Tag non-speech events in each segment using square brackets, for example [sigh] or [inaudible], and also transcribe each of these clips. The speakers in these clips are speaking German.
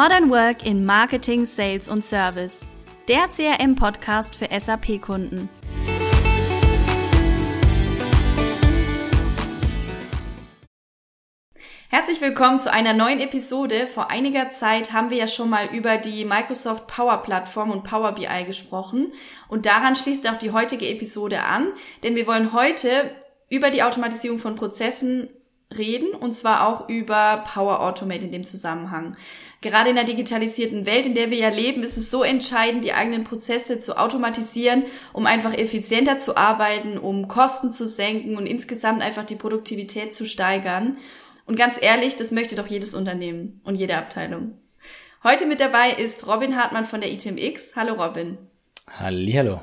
Modern Work in Marketing, Sales und Service. Der CRM-Podcast für SAP-Kunden. Herzlich willkommen zu einer neuen Episode. Vor einiger Zeit haben wir ja schon mal über die Microsoft Power Plattform und Power BI gesprochen. Und daran schließt auch die heutige Episode an, denn wir wollen heute über die Automatisierung von Prozessen reden und zwar auch über Power Automate in dem Zusammenhang. Gerade in der digitalisierten Welt, in der wir ja leben, ist es so entscheidend, die eigenen Prozesse zu automatisieren, um einfach effizienter zu arbeiten, um Kosten zu senken und insgesamt einfach die Produktivität zu steigern. Und ganz ehrlich, das möchte doch jedes Unternehmen und jede Abteilung. Heute mit dabei ist Robin Hartmann von der ITMX. Hallo Robin. Hallihallo.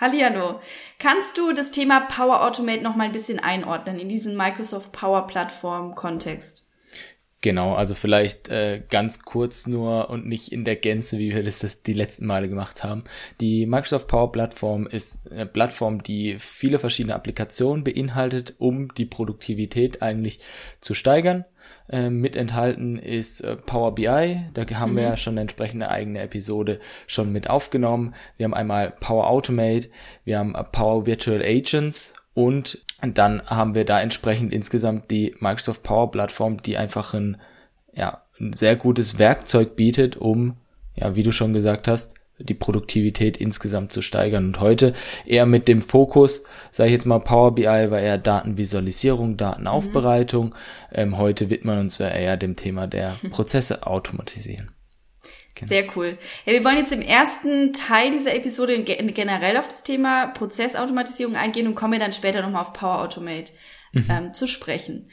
Hallihallo. Kannst du das Thema Power Automate noch mal ein bisschen einordnen in diesen Microsoft Power Plattform Kontext? Genau, also vielleicht äh, ganz kurz nur und nicht in der Gänze, wie wir das, das die letzten Male gemacht haben. Die Microsoft Power Plattform ist eine Plattform, die viele verschiedene Applikationen beinhaltet, um die Produktivität eigentlich zu steigern. Ähm, mit enthalten ist äh, Power BI. Da haben mhm. wir ja schon eine entsprechende eigene Episode schon mit aufgenommen. Wir haben einmal Power Automate, wir haben Power Virtual Agents und dann haben wir da entsprechend insgesamt die Microsoft Power Plattform, die einfach ein, ja, ein sehr gutes Werkzeug bietet, um, ja, wie du schon gesagt hast, die Produktivität insgesamt zu steigern. Und heute eher mit dem Fokus, sage ich jetzt mal, Power BI war eher Datenvisualisierung, Datenaufbereitung. Mhm. Ähm, heute widmen wir uns ja eher dem Thema der [laughs] Prozesse automatisieren. Genau. Sehr cool. Ja, wir wollen jetzt im ersten Teil dieser Episode generell auf das Thema Prozessautomatisierung eingehen und kommen dann später nochmal auf Power Automate mhm. ähm, zu sprechen.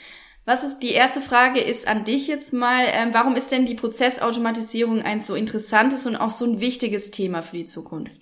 Was ist die erste Frage ist an dich jetzt mal, ähm, warum ist denn die Prozessautomatisierung ein so interessantes und auch so ein wichtiges Thema für die Zukunft?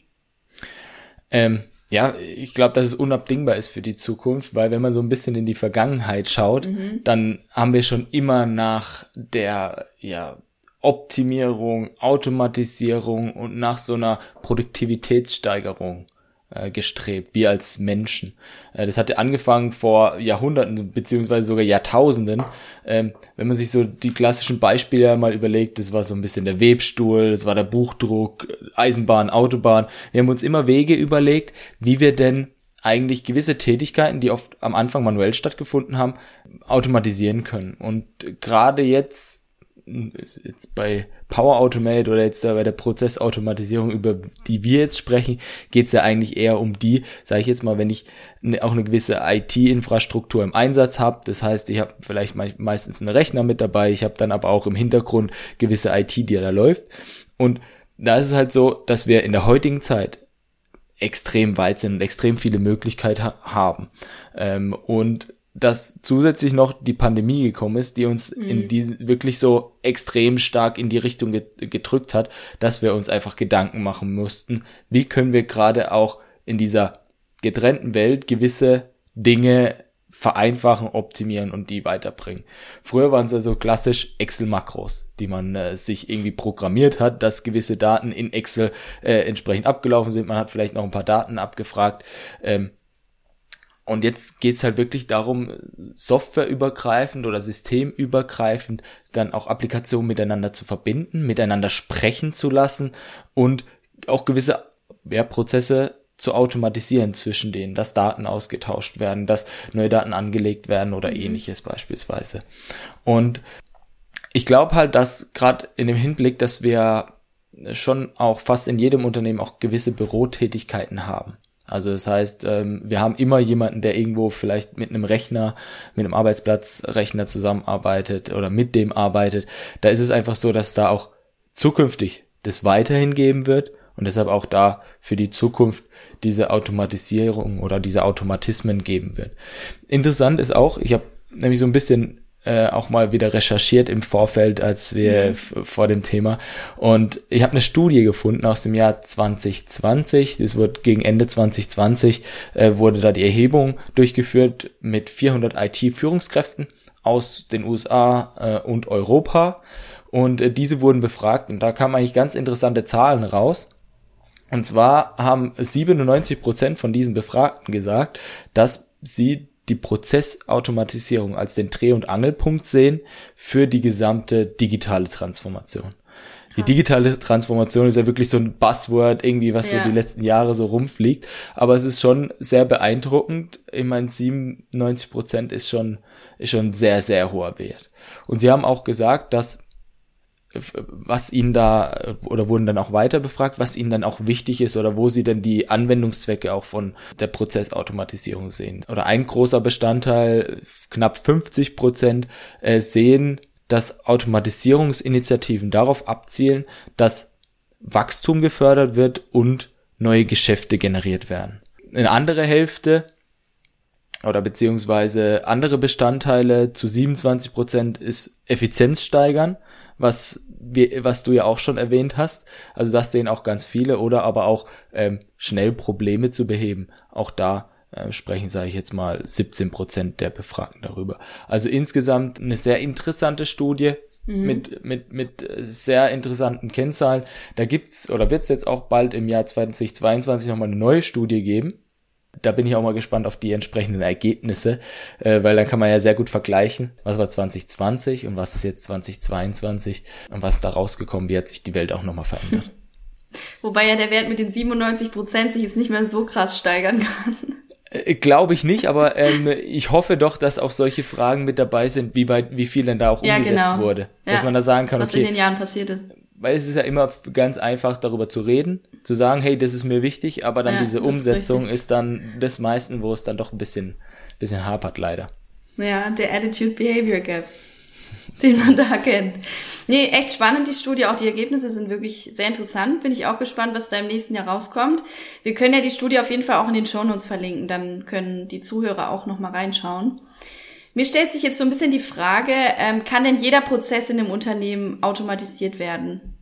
Ähm, ja, ich glaube, dass es unabdingbar ist für die Zukunft, weil wenn man so ein bisschen in die Vergangenheit schaut, mhm. dann haben wir schon immer nach der ja Optimierung, Automatisierung und nach so einer Produktivitätssteigerung äh, gestrebt, wir als Menschen. Äh, das hatte angefangen vor Jahrhunderten beziehungsweise sogar Jahrtausenden. Ähm, wenn man sich so die klassischen Beispiele mal überlegt, das war so ein bisschen der Webstuhl, das war der Buchdruck, Eisenbahn, Autobahn. Wir haben uns immer Wege überlegt, wie wir denn eigentlich gewisse Tätigkeiten, die oft am Anfang manuell stattgefunden haben, automatisieren können. Und gerade jetzt jetzt bei Power Automate oder jetzt da bei der Prozessautomatisierung, über die wir jetzt sprechen, geht es ja eigentlich eher um die, sage ich jetzt mal, wenn ich ne, auch eine gewisse IT-Infrastruktur im Einsatz habe. Das heißt, ich habe vielleicht me meistens einen Rechner mit dabei, ich habe dann aber auch im Hintergrund gewisse IT, die da läuft. Und da ist es halt so, dass wir in der heutigen Zeit extrem weit sind und extrem viele Möglichkeiten ha haben. Ähm, und dass zusätzlich noch die Pandemie gekommen ist, die uns mhm. in die wirklich so extrem stark in die Richtung gedrückt hat, dass wir uns einfach Gedanken machen mussten, wie können wir gerade auch in dieser getrennten Welt gewisse Dinge vereinfachen, optimieren und die weiterbringen. Früher waren es also klassisch Excel-Makros, die man äh, sich irgendwie programmiert hat, dass gewisse Daten in Excel äh, entsprechend abgelaufen sind. Man hat vielleicht noch ein paar Daten abgefragt. Ähm, und jetzt geht's halt wirklich darum, softwareübergreifend oder systemübergreifend dann auch Applikationen miteinander zu verbinden, miteinander sprechen zu lassen und auch gewisse ja, Prozesse zu automatisieren zwischen denen, dass Daten ausgetauscht werden, dass neue Daten angelegt werden oder mhm. ähnliches beispielsweise. Und ich glaube halt, dass gerade in dem Hinblick, dass wir schon auch fast in jedem Unternehmen auch gewisse Bürotätigkeiten haben also das heißt, ähm, wir haben immer jemanden, der irgendwo vielleicht mit einem Rechner, mit einem Arbeitsplatzrechner zusammenarbeitet oder mit dem arbeitet. Da ist es einfach so, dass da auch zukünftig das weiterhin geben wird und deshalb auch da für die Zukunft diese Automatisierung oder diese Automatismen geben wird. Interessant ist auch, ich habe nämlich so ein bisschen äh, auch mal wieder recherchiert im Vorfeld, als wir mhm. vor dem Thema. Und ich habe eine Studie gefunden aus dem Jahr 2020. Das wird gegen Ende 2020 äh, wurde da die Erhebung durchgeführt mit 400 IT-Führungskräften aus den USA äh, und Europa. Und äh, diese wurden befragt und da kamen eigentlich ganz interessante Zahlen raus. Und zwar haben 97 Prozent von diesen Befragten gesagt, dass sie die Prozessautomatisierung als den Dreh- und Angelpunkt sehen für die gesamte digitale Transformation. Die digitale Transformation ist ja wirklich so ein Buzzword, irgendwie, was ja. so die letzten Jahre so rumfliegt. Aber es ist schon sehr beeindruckend. Ich meine, 97 Prozent ist schon, ist schon sehr, sehr hoher Wert. Und sie haben auch gesagt, dass was ihnen da oder wurden dann auch weiter befragt, was ihnen dann auch wichtig ist oder wo sie denn die Anwendungszwecke auch von der Prozessautomatisierung sehen. Oder ein großer Bestandteil, knapp 50 Prozent, äh, sehen dass Automatisierungsinitiativen darauf abzielen, dass Wachstum gefördert wird und neue Geschäfte generiert werden. Eine andere Hälfte oder beziehungsweise andere Bestandteile zu 27 Prozent ist Effizienz steigern, was wir, was du ja auch schon erwähnt hast. Also das sehen auch ganz viele oder aber auch ähm, schnell Probleme zu beheben. Auch da äh, sprechen, sage ich jetzt mal, 17 Prozent der Befragten darüber. Also insgesamt eine sehr interessante Studie. Mhm. Mit, mit, mit sehr interessanten Kennzahlen. Da gibt's oder wird es jetzt auch bald im Jahr 2022 nochmal eine neue Studie geben. Da bin ich auch mal gespannt auf die entsprechenden Ergebnisse, äh, weil dann kann man ja sehr gut vergleichen, was war 2020 und was ist jetzt 2022 und was da rausgekommen, wie hat sich die Welt auch nochmal verändert. [laughs] Wobei ja der Wert mit den 97 Prozent sich jetzt nicht mehr so krass steigern kann. Äh, Glaube ich nicht, aber ähm, ich hoffe doch, dass auch solche Fragen mit dabei sind, wie weit, wie viel denn da auch umgesetzt ja, genau. wurde. Dass ja, man da sagen kann, was okay. Was in den Jahren passiert ist. Weil es ist ja immer ganz einfach, darüber zu reden, zu sagen, hey, das ist mir wichtig, aber dann ja, diese Umsetzung ist, ist, dann das meisten, wo es dann doch ein bisschen, bisschen hapert, leider. Ja, der Attitude Behavior Gap. [laughs] den man da kennt. Nee, echt spannend die Studie. Auch die Ergebnisse sind wirklich sehr interessant. Bin ich auch gespannt, was da im nächsten Jahr rauskommt. Wir können ja die Studie auf jeden Fall auch in den Shownotes verlinken. Dann können die Zuhörer auch nochmal reinschauen. Mir stellt sich jetzt so ein bisschen die Frage, ähm, kann denn jeder Prozess in einem Unternehmen automatisiert werden?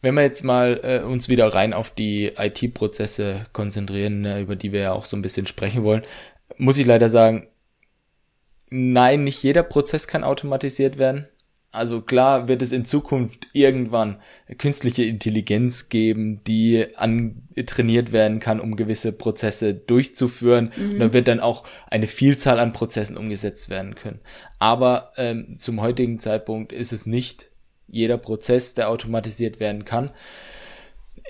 Wenn wir jetzt mal äh, uns wieder rein auf die IT-Prozesse konzentrieren, äh, über die wir ja auch so ein bisschen sprechen wollen, muss ich leider sagen, nein, nicht jeder Prozess kann automatisiert werden. Also klar wird es in Zukunft irgendwann künstliche Intelligenz geben, die antrainiert werden kann, um gewisse Prozesse durchzuführen. Mhm. Und da wird dann auch eine Vielzahl an Prozessen umgesetzt werden können. Aber ähm, zum heutigen Zeitpunkt ist es nicht jeder Prozess, der automatisiert werden kann.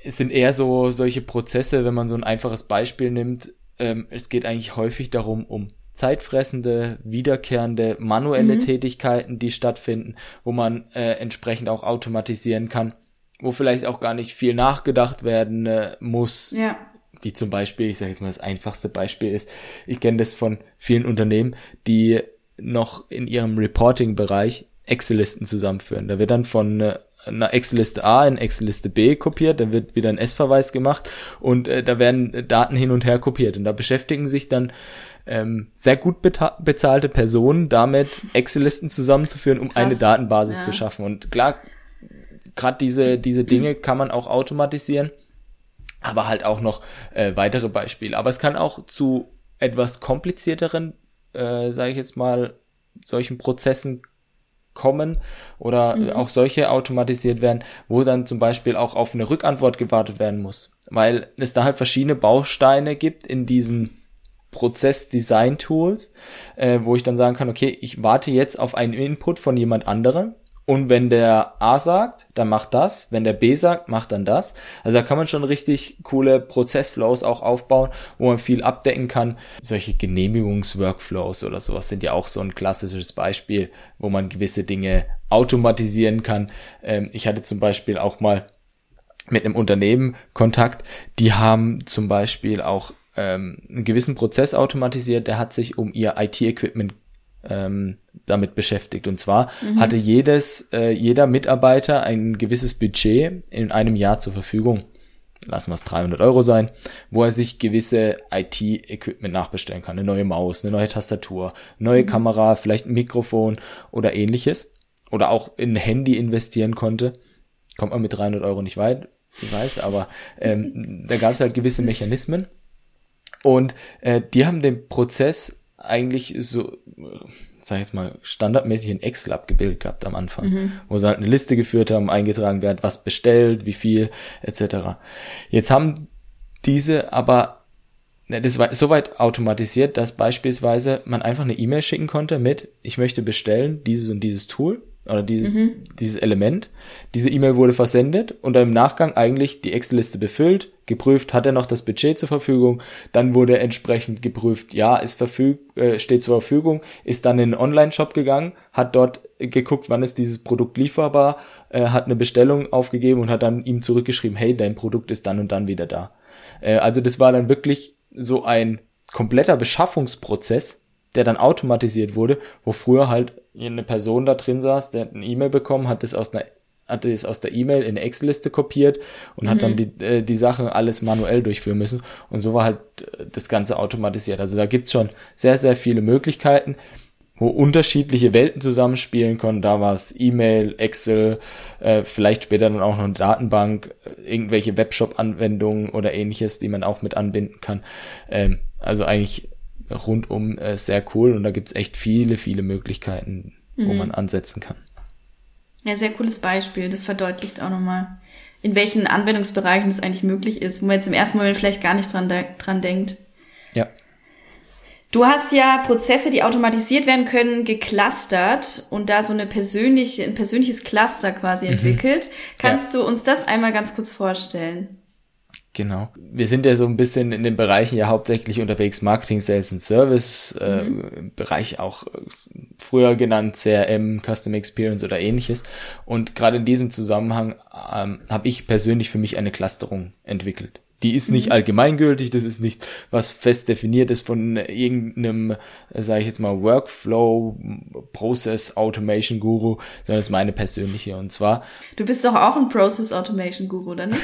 Es sind eher so solche Prozesse, wenn man so ein einfaches Beispiel nimmt. Ähm, es geht eigentlich häufig darum, um zeitfressende, wiederkehrende, manuelle mhm. Tätigkeiten, die stattfinden, wo man äh, entsprechend auch automatisieren kann, wo vielleicht auch gar nicht viel nachgedacht werden äh, muss. Ja. Wie zum Beispiel, ich sage jetzt mal das einfachste Beispiel ist, ich kenne das von vielen Unternehmen, die noch in ihrem Reporting-Bereich Excel-Listen zusammenführen. Da wird dann von äh, einer Excel-Liste A in Excel-Liste B kopiert, dann wird wieder ein S-Verweis gemacht und äh, da werden Daten hin und her kopiert und da beschäftigen sich dann ähm, sehr gut bezahlte Personen damit, Excel-Listen zusammenzuführen, um Krass. eine Datenbasis ja. zu schaffen. Und klar, gerade diese, diese Dinge kann man auch automatisieren, aber halt auch noch äh, weitere Beispiele. Aber es kann auch zu etwas komplizierteren, äh, sage ich jetzt mal, solchen Prozessen kommen oder mhm. auch solche automatisiert werden, wo dann zum Beispiel auch auf eine Rückantwort gewartet werden muss, weil es da halt verschiedene Bausteine gibt in diesen Prozess-Design-Tools, äh, wo ich dann sagen kann, okay, ich warte jetzt auf einen Input von jemand anderem und wenn der A sagt, dann macht das, wenn der B sagt, macht dann das. Also da kann man schon richtig coole Prozessflows auch aufbauen, wo man viel abdecken kann. Solche Genehmigungsworkflows oder sowas sind ja auch so ein klassisches Beispiel, wo man gewisse Dinge automatisieren kann. Ähm, ich hatte zum Beispiel auch mal mit einem Unternehmen Kontakt, die haben zum Beispiel auch ähm, einen gewissen Prozess automatisiert, der hat sich um ihr IT-Equipment ähm, damit beschäftigt. Und zwar mhm. hatte jedes, äh, jeder Mitarbeiter ein gewisses Budget in einem Jahr zur Verfügung. Lassen wir es 300 Euro sein, wo er sich gewisse IT-Equipment nachbestellen kann. Eine neue Maus, eine neue Tastatur, neue mhm. Kamera, vielleicht ein Mikrofon oder ähnliches. Oder auch in ein Handy investieren konnte. Kommt man mit 300 Euro nicht weit, ich weiß, aber ähm, da gab es halt gewisse Mechanismen. Und äh, die haben den Prozess eigentlich so, sag ich jetzt mal, standardmäßig in Excel abgebildet gehabt am Anfang, mhm. wo sie halt eine Liste geführt haben, eingetragen, wer hat was bestellt, wie viel, etc. Jetzt haben diese aber, das war soweit automatisiert, dass beispielsweise man einfach eine E-Mail schicken konnte mit, ich möchte bestellen, dieses und dieses Tool, oder dieses, mhm. dieses Element. Diese E-Mail wurde versendet und dann im Nachgang eigentlich die Excel-Liste befüllt, geprüft, hat er noch das Budget zur Verfügung, dann wurde entsprechend geprüft, ja, ist verfüg äh, steht zur Verfügung, ist dann in den Online-Shop gegangen, hat dort geguckt, wann ist dieses Produkt lieferbar, äh, hat eine Bestellung aufgegeben und hat dann ihm zurückgeschrieben, hey, dein Produkt ist dann und dann wieder da. Äh, also das war dann wirklich so ein kompletter Beschaffungsprozess, der dann automatisiert wurde, wo früher halt eine Person da drin saß, der hat eine E-Mail bekommen, hat es aus einer hatte es aus der E-Mail in eine Excel-Liste kopiert und mhm. hat dann mhm. die, äh, die Sachen alles manuell durchführen müssen. Und so war halt äh, das Ganze automatisiert. Also da gibt's schon sehr, sehr viele Möglichkeiten, wo unterschiedliche Welten zusammenspielen können. Da war es E-Mail, Excel, äh, vielleicht später dann auch noch eine Datenbank, äh, irgendwelche Webshop-Anwendungen oder ähnliches, die man auch mit anbinden kann. Ähm, also eigentlich rundum äh, sehr cool und da gibt's echt viele, viele Möglichkeiten, mhm. wo man ansetzen kann. Ja, sehr cooles Beispiel. Das verdeutlicht auch nochmal, in welchen Anwendungsbereichen es eigentlich möglich ist, wo man jetzt im ersten Moment vielleicht gar nicht dran, dran denkt. Ja. Du hast ja Prozesse, die automatisiert werden können, geclustert und da so eine persönliche, ein persönliches Cluster quasi mhm. entwickelt. Kannst ja. du uns das einmal ganz kurz vorstellen? Genau. Wir sind ja so ein bisschen in den Bereichen ja hauptsächlich unterwegs, Marketing, Sales und Service, äh, mhm. Bereich auch äh, früher genannt CRM, Custom Experience oder ähnliches. Und gerade in diesem Zusammenhang ähm, habe ich persönlich für mich eine Clusterung entwickelt. Die ist nicht mhm. allgemeingültig, das ist nicht was fest definiert ist von irgendeinem, sage ich jetzt mal, Workflow, Process Automation Guru, sondern das ist meine persönliche. Und zwar. Du bist doch auch ein Process Automation Guru, oder nicht?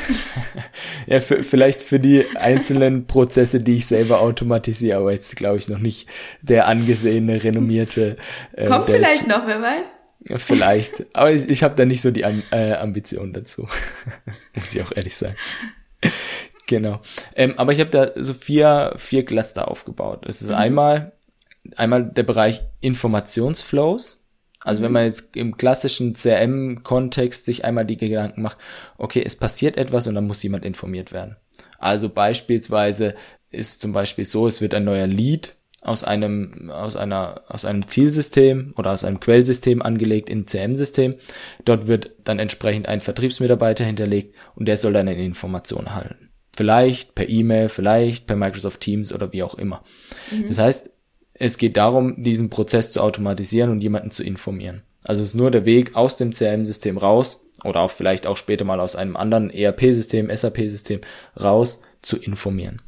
[laughs] ja, für, vielleicht für die einzelnen Prozesse, die ich selber automatisiere, aber jetzt glaube ich noch nicht der angesehene, renommierte. Äh, Kommt vielleicht ich, noch, wer weiß. Vielleicht. [laughs] Aber ich, ich habe da nicht so die äh, Ambition dazu. [laughs] Muss ich auch ehrlich sagen. Genau. Ähm, aber ich habe da so vier, vier Cluster aufgebaut. Das ist mhm. einmal, einmal der Bereich Informationsflows. Also mhm. wenn man jetzt im klassischen CRM-Kontext sich einmal die Gedanken macht, okay, es passiert etwas und dann muss jemand informiert werden. Also beispielsweise ist zum Beispiel so, es wird ein neuer Lead aus einem, aus einer, aus einem Zielsystem oder aus einem Quellsystem angelegt in CM-System. Dort wird dann entsprechend ein Vertriebsmitarbeiter hinterlegt und der soll dann eine Information erhalten. Vielleicht per E-Mail, vielleicht per Microsoft Teams oder wie auch immer. Mhm. Das heißt, es geht darum, diesen Prozess zu automatisieren und jemanden zu informieren. Also es ist nur der Weg aus dem CRM-System raus oder auch vielleicht auch später mal aus einem anderen ERP-System, SAP-System raus zu informieren.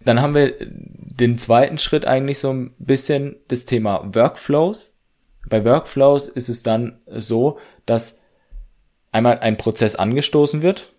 Dann haben wir den zweiten Schritt eigentlich so ein bisschen das Thema Workflows. Bei Workflows ist es dann so, dass einmal ein Prozess angestoßen wird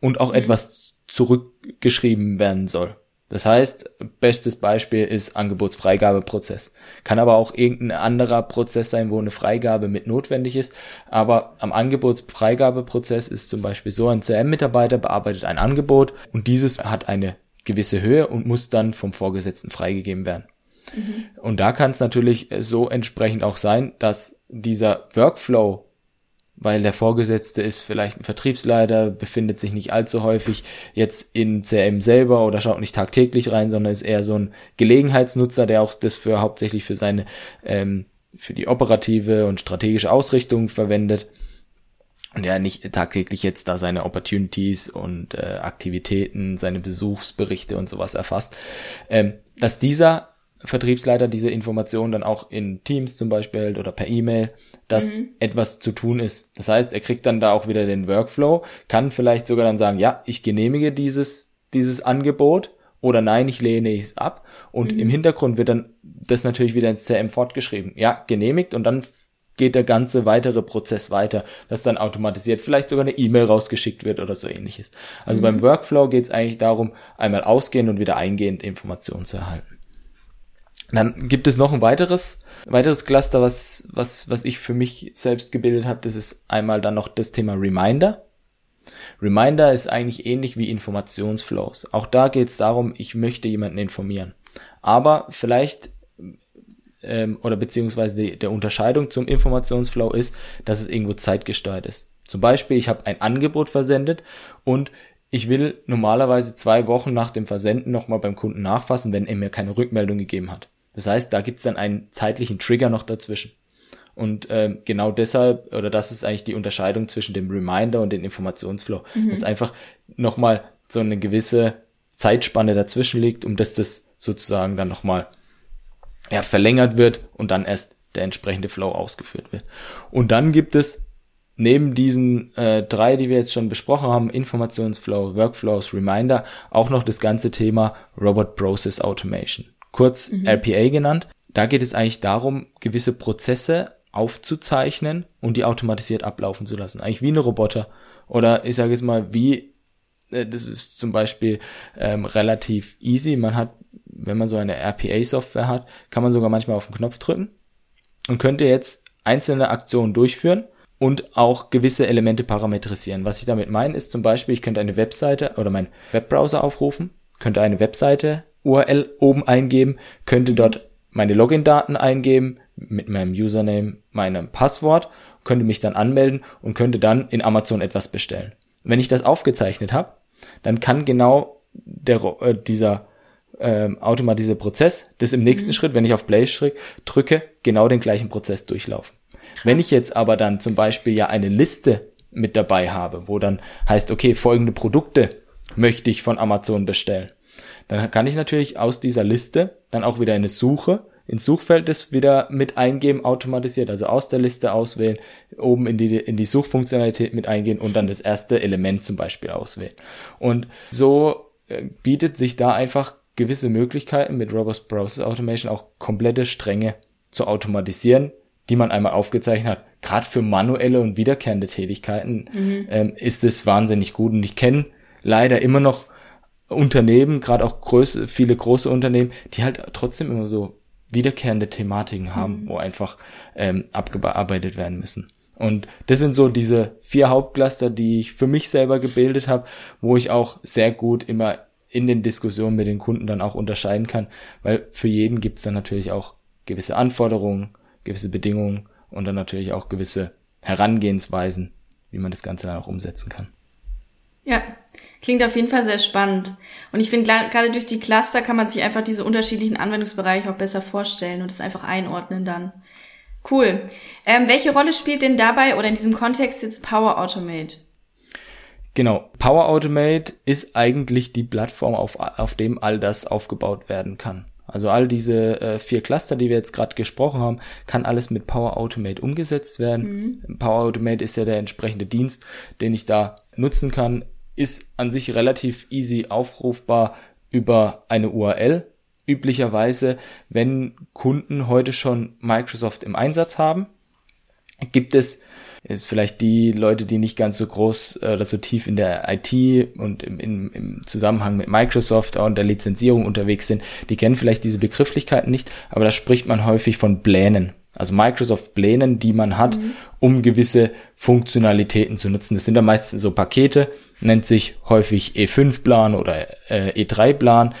und auch mhm. etwas zurückgeschrieben werden soll. Das heißt, bestes Beispiel ist Angebotsfreigabeprozess. Kann aber auch irgendein anderer Prozess sein, wo eine Freigabe mit notwendig ist. Aber am Angebotsfreigabeprozess ist zum Beispiel so, ein CM-Mitarbeiter bearbeitet ein Angebot und dieses hat eine gewisse Höhe und muss dann vom Vorgesetzten freigegeben werden. Mhm. Und da kann es natürlich so entsprechend auch sein, dass dieser Workflow weil der Vorgesetzte ist vielleicht ein Vertriebsleiter, befindet sich nicht allzu häufig jetzt in CRM selber oder schaut nicht tagtäglich rein, sondern ist eher so ein Gelegenheitsnutzer, der auch das für hauptsächlich für seine ähm, für die operative und strategische Ausrichtung verwendet. Und er nicht tagtäglich jetzt da seine Opportunities und äh, Aktivitäten, seine Besuchsberichte und sowas erfasst, ähm, dass dieser Vertriebsleiter diese Informationen dann auch in Teams zum Beispiel hält oder per E-Mail, dass mhm. etwas zu tun ist. Das heißt, er kriegt dann da auch wieder den Workflow, kann vielleicht sogar dann sagen, ja, ich genehmige dieses, dieses Angebot oder nein, ich lehne es ab. Und mhm. im Hintergrund wird dann das natürlich wieder ins CM fortgeschrieben. Ja, genehmigt und dann geht der ganze weitere Prozess weiter, dass dann automatisiert vielleicht sogar eine E-Mail rausgeschickt wird oder so ähnliches. Also mhm. beim Workflow geht es eigentlich darum, einmal ausgehend und wieder eingehend Informationen zu erhalten. Dann gibt es noch ein weiteres, weiteres Cluster, was, was, was ich für mich selbst gebildet habe. Das ist einmal dann noch das Thema Reminder. Reminder ist eigentlich ähnlich wie Informationsflows. Auch da geht es darum, ich möchte jemanden informieren. Aber vielleicht ähm, oder beziehungsweise die, der Unterscheidung zum Informationsflow ist, dass es irgendwo zeitgesteuert ist. Zum Beispiel, ich habe ein Angebot versendet und ich will normalerweise zwei Wochen nach dem Versenden nochmal beim Kunden nachfassen, wenn er mir keine Rückmeldung gegeben hat. Das heißt, da gibt's dann einen zeitlichen Trigger noch dazwischen. Und ähm, genau deshalb, oder das ist eigentlich die Unterscheidung zwischen dem Reminder und dem Informationsflow. Mhm. Dass einfach nochmal so eine gewisse Zeitspanne dazwischen liegt, um dass das sozusagen dann nochmal ja, verlängert wird und dann erst der entsprechende Flow ausgeführt wird. Und dann gibt es neben diesen äh, drei, die wir jetzt schon besprochen haben, Informationsflow, Workflows, Reminder, auch noch das ganze Thema Robot Process Automation, kurz mhm. RPA genannt. Da geht es eigentlich darum, gewisse Prozesse aufzuzeichnen und die automatisiert ablaufen zu lassen. Eigentlich wie eine Roboter. Oder ich sage jetzt mal, wie, äh, das ist zum Beispiel ähm, relativ easy. Man hat, wenn man so eine RPA-Software hat, kann man sogar manchmal auf den Knopf drücken und könnte jetzt einzelne Aktionen durchführen und auch gewisse Elemente parametrisieren. Was ich damit meine, ist zum Beispiel, ich könnte eine Webseite oder meinen Webbrowser aufrufen, könnte eine Webseite URL oben eingeben, könnte dort meine Login-Daten eingeben mit meinem Username, meinem Passwort, könnte mich dann anmelden und könnte dann in Amazon etwas bestellen. Wenn ich das aufgezeichnet habe, dann kann genau der, äh, dieser ähm, automatisierte Prozess, das im nächsten mhm. Schritt, wenn ich auf Play drücke, genau den gleichen Prozess durchlaufen. Krass. Wenn ich jetzt aber dann zum Beispiel ja eine Liste mit dabei habe, wo dann heißt, okay, folgende Produkte möchte ich von Amazon bestellen, dann kann ich natürlich aus dieser Liste dann auch wieder eine Suche ins Suchfeld das wieder mit eingeben, automatisiert, also aus der Liste auswählen, oben in die, in die Suchfunktionalität mit eingehen und dann das erste Element zum Beispiel auswählen. Und so äh, bietet sich da einfach gewisse Möglichkeiten mit Robust Process Automation auch komplette Stränge zu automatisieren, die man einmal aufgezeichnet hat. Gerade für manuelle und wiederkehrende Tätigkeiten mhm. ähm, ist es wahnsinnig gut. Und ich kenne leider immer noch Unternehmen, gerade auch große, viele große Unternehmen, die halt trotzdem immer so wiederkehrende Thematiken haben, mhm. wo einfach ähm, abgearbeitet werden müssen. Und das sind so diese vier Hauptcluster, die ich für mich selber gebildet habe, wo ich auch sehr gut immer in den Diskussionen mit den Kunden dann auch unterscheiden kann, weil für jeden gibt es dann natürlich auch gewisse Anforderungen, gewisse Bedingungen und dann natürlich auch gewisse Herangehensweisen, wie man das Ganze dann auch umsetzen kann. Ja, klingt auf jeden Fall sehr spannend. Und ich finde, gerade durch die Cluster kann man sich einfach diese unterschiedlichen Anwendungsbereiche auch besser vorstellen und es einfach einordnen dann. Cool. Ähm, welche Rolle spielt denn dabei oder in diesem Kontext jetzt Power Automate? Genau, Power Automate ist eigentlich die Plattform, auf, auf dem all das aufgebaut werden kann. Also all diese äh, vier Cluster, die wir jetzt gerade gesprochen haben, kann alles mit Power Automate umgesetzt werden. Mhm. Power Automate ist ja der entsprechende Dienst, den ich da nutzen kann. Ist an sich relativ easy aufrufbar über eine URL. Üblicherweise, wenn Kunden heute schon Microsoft im Einsatz haben, gibt es ist vielleicht die Leute, die nicht ganz so groß äh, oder so tief in der IT und im, im, im Zusammenhang mit Microsoft und der Lizenzierung unterwegs sind, die kennen vielleicht diese Begrifflichkeiten nicht, aber da spricht man häufig von Plänen. Also Microsoft Plänen, die man hat, mhm. um gewisse Funktionalitäten zu nutzen. Das sind dann meistens so Pakete, nennt sich häufig E5-Plan oder äh, E3-Plan.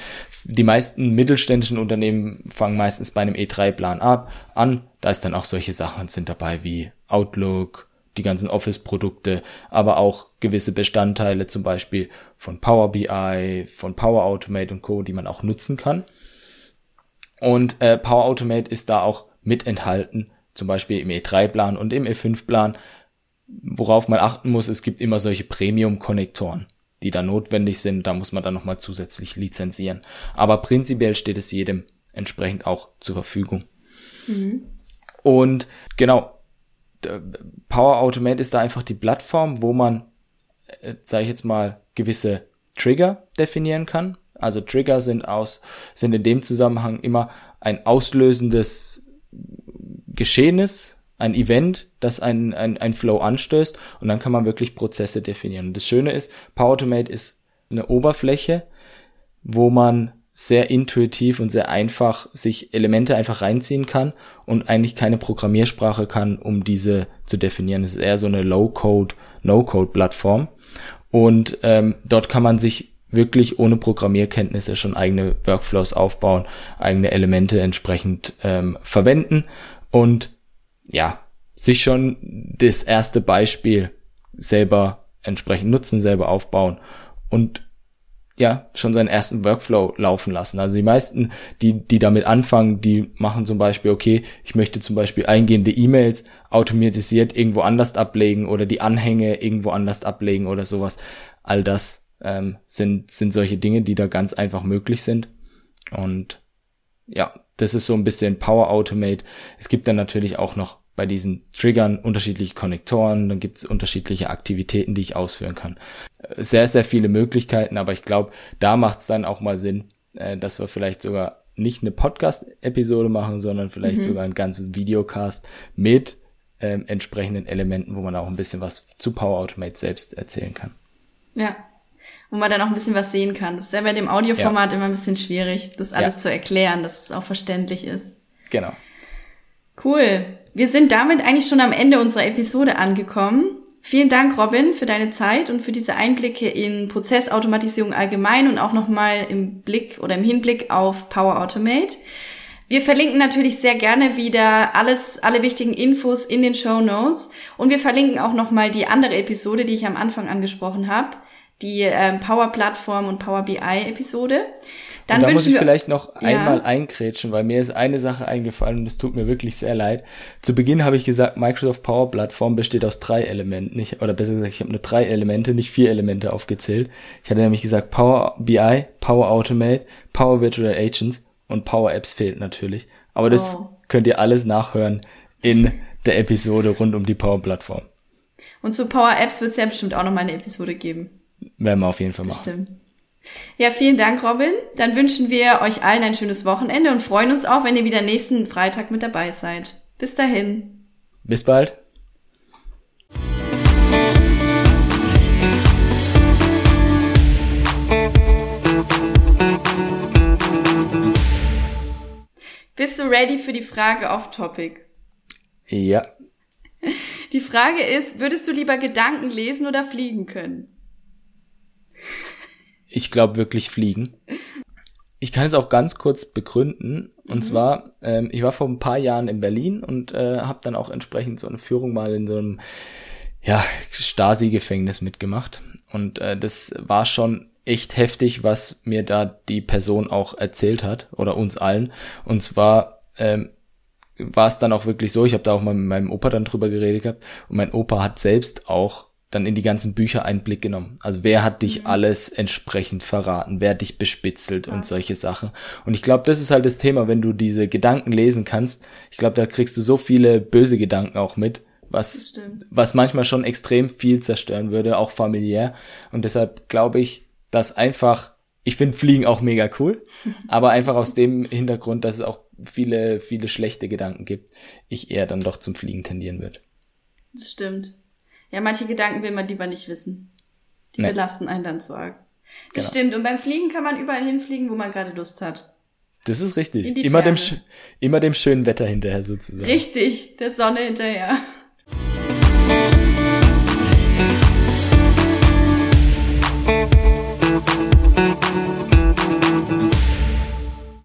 Die meisten mittelständischen Unternehmen fangen meistens bei einem E3-Plan ab an. Da ist dann auch solche Sachen sind dabei wie Outlook, die ganzen Office-Produkte, aber auch gewisse Bestandteile zum Beispiel von Power BI, von Power Automate und Co., die man auch nutzen kann. Und äh, Power Automate ist da auch mit enthalten, zum Beispiel im E3-Plan und im E5-Plan. Worauf man achten muss, es gibt immer solche Premium-Konnektoren, die da notwendig sind. Da muss man dann nochmal zusätzlich lizenzieren. Aber prinzipiell steht es jedem entsprechend auch zur Verfügung. Mhm. Und genau, Power Automate ist da einfach die Plattform, wo man, äh, sage ich jetzt mal, gewisse Trigger definieren kann. Also Trigger sind aus, sind in dem Zusammenhang immer ein auslösendes Geschehnis, ein Event, das ein, ein, ein Flow anstößt und dann kann man wirklich Prozesse definieren. Und das Schöne ist, Power Automate ist eine Oberfläche, wo man sehr intuitiv und sehr einfach sich Elemente einfach reinziehen kann und eigentlich keine Programmiersprache kann, um diese zu definieren. Es ist eher so eine Low-Code, No-Code-Plattform. Und ähm, dort kann man sich wirklich ohne Programmierkenntnisse schon eigene Workflows aufbauen, eigene Elemente entsprechend ähm, verwenden und ja, sich schon das erste Beispiel selber entsprechend nutzen, selber aufbauen und ja schon seinen ersten Workflow laufen lassen. Also die meisten, die die damit anfangen, die machen zum Beispiel, okay, ich möchte zum Beispiel eingehende E-Mails automatisiert irgendwo anders ablegen oder die Anhänge irgendwo anders ablegen oder sowas. All das ähm, sind sind solche Dinge, die da ganz einfach möglich sind. Und ja, das ist so ein bisschen Power Automate. Es gibt dann natürlich auch noch bei diesen Triggern unterschiedliche Konnektoren, dann gibt es unterschiedliche Aktivitäten, die ich ausführen kann. Sehr, sehr viele Möglichkeiten, aber ich glaube, da macht es dann auch mal Sinn, äh, dass wir vielleicht sogar nicht eine Podcast-Episode machen, sondern vielleicht mhm. sogar ein ganzes Videocast mit ähm, entsprechenden Elementen, wo man auch ein bisschen was zu Power Automate selbst erzählen kann. Ja, wo man dann auch ein bisschen was sehen kann. Das ist ja bei dem Audioformat ja. immer ein bisschen schwierig, das alles ja. zu erklären, dass es auch verständlich ist. Genau. Cool. Wir sind damit eigentlich schon am Ende unserer Episode angekommen. Vielen Dank, Robin, für deine Zeit und für diese Einblicke in Prozessautomatisierung allgemein und auch nochmal im Blick oder im Hinblick auf Power Automate. Wir verlinken natürlich sehr gerne wieder alles, alle wichtigen Infos in den Show Notes und wir verlinken auch nochmal die andere Episode, die ich am Anfang angesprochen habe, die äh, Power Plattform und Power BI Episode. Dann und da muss ich vielleicht noch ja. einmal eingrätschen, weil mir ist eine Sache eingefallen und es tut mir wirklich sehr leid. Zu Beginn habe ich gesagt, Microsoft Power Plattform besteht aus drei Elementen, nicht, oder besser gesagt, ich habe nur drei Elemente, nicht vier Elemente aufgezählt. Ich hatte nämlich gesagt Power BI, Power Automate, Power Virtual Agents und Power Apps fehlt natürlich. Aber das oh. könnt ihr alles nachhören in der Episode rund um die Power Plattform. Und zu Power Apps wird es ja bestimmt auch noch mal eine Episode geben. Werden wir auf jeden Fall machen. Bestimmt. Ja, vielen Dank, Robin. Dann wünschen wir euch allen ein schönes Wochenende und freuen uns auch, wenn ihr wieder nächsten Freitag mit dabei seid. Bis dahin. Bis bald. Bist du ready für die Frage off-topic? Ja. Die Frage ist, würdest du lieber Gedanken lesen oder fliegen können? Ich glaube wirklich fliegen. Ich kann es auch ganz kurz begründen. Und mhm. zwar, ähm, ich war vor ein paar Jahren in Berlin und äh, habe dann auch entsprechend so eine Führung mal in so einem ja, Stasi-Gefängnis mitgemacht. Und äh, das war schon echt heftig, was mir da die Person auch erzählt hat oder uns allen. Und zwar ähm, war es dann auch wirklich so, ich habe da auch mal mit meinem Opa dann drüber geredet gehabt und mein Opa hat selbst auch dann in die ganzen Bücher einen Blick genommen. Also wer hat dich mhm. alles entsprechend verraten, wer hat dich bespitzelt Was? und solche Sachen. Und ich glaube, das ist halt das Thema, wenn du diese Gedanken lesen kannst. Ich glaube, da kriegst du so viele böse Gedanken auch mit, was, was manchmal schon extrem viel zerstören würde, auch familiär. Und deshalb glaube ich, dass einfach, ich finde Fliegen auch mega cool, [laughs] aber einfach aus dem Hintergrund, dass es auch viele, viele schlechte Gedanken gibt, ich eher dann doch zum Fliegen tendieren wird. Das stimmt. Ja, manche Gedanken will man lieber nicht wissen. Die nee. belasten einen dann so arg. Das genau. stimmt. Und beim Fliegen kann man überall hinfliegen, wo man gerade Lust hat. Das ist richtig. Immer dem, immer dem schönen Wetter hinterher sozusagen. Richtig, der Sonne hinterher.